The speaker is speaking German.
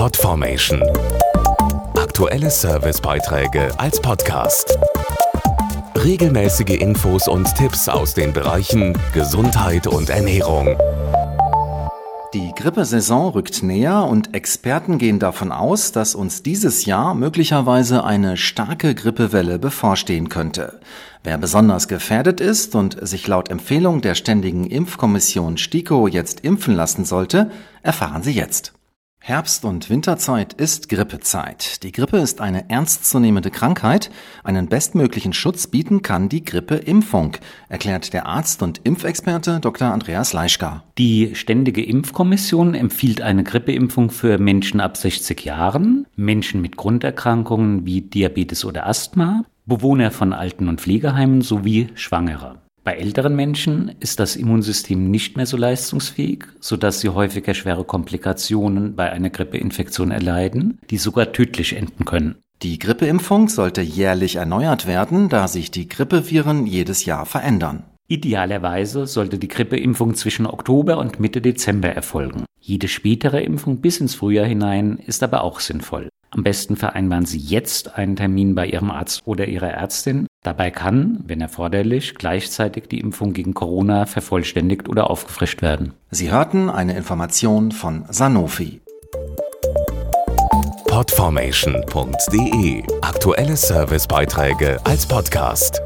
Podformation. Aktuelle Servicebeiträge als Podcast. Regelmäßige Infos und Tipps aus den Bereichen Gesundheit und Ernährung. Die Grippesaison rückt näher und Experten gehen davon aus, dass uns dieses Jahr möglicherweise eine starke Grippewelle bevorstehen könnte. Wer besonders gefährdet ist und sich laut Empfehlung der Ständigen Impfkommission STIKO jetzt impfen lassen sollte, erfahren Sie jetzt. Herbst- und Winterzeit ist Grippezeit. Die Grippe ist eine ernstzunehmende Krankheit. Einen bestmöglichen Schutz bieten kann die Grippeimpfung, erklärt der Arzt und Impfexperte Dr. Andreas Leischka. Die Ständige Impfkommission empfiehlt eine Grippeimpfung für Menschen ab 60 Jahren, Menschen mit Grunderkrankungen wie Diabetes oder Asthma, Bewohner von Alten- und Pflegeheimen sowie Schwangere. Bei älteren Menschen ist das Immunsystem nicht mehr so leistungsfähig, sodass sie häufiger schwere Komplikationen bei einer Grippeinfektion erleiden, die sogar tödlich enden können. Die Grippeimpfung sollte jährlich erneuert werden, da sich die Grippeviren jedes Jahr verändern. Idealerweise sollte die Grippeimpfung zwischen Oktober und Mitte Dezember erfolgen. Jede spätere Impfung bis ins Frühjahr hinein ist aber auch sinnvoll. Am besten vereinbaren Sie jetzt einen Termin bei Ihrem Arzt oder Ihrer Ärztin. Dabei kann, wenn erforderlich, gleichzeitig die Impfung gegen Corona vervollständigt oder aufgefrischt werden. Sie hörten eine Information von Sanofi. Podformation.de Aktuelle Servicebeiträge als Podcast.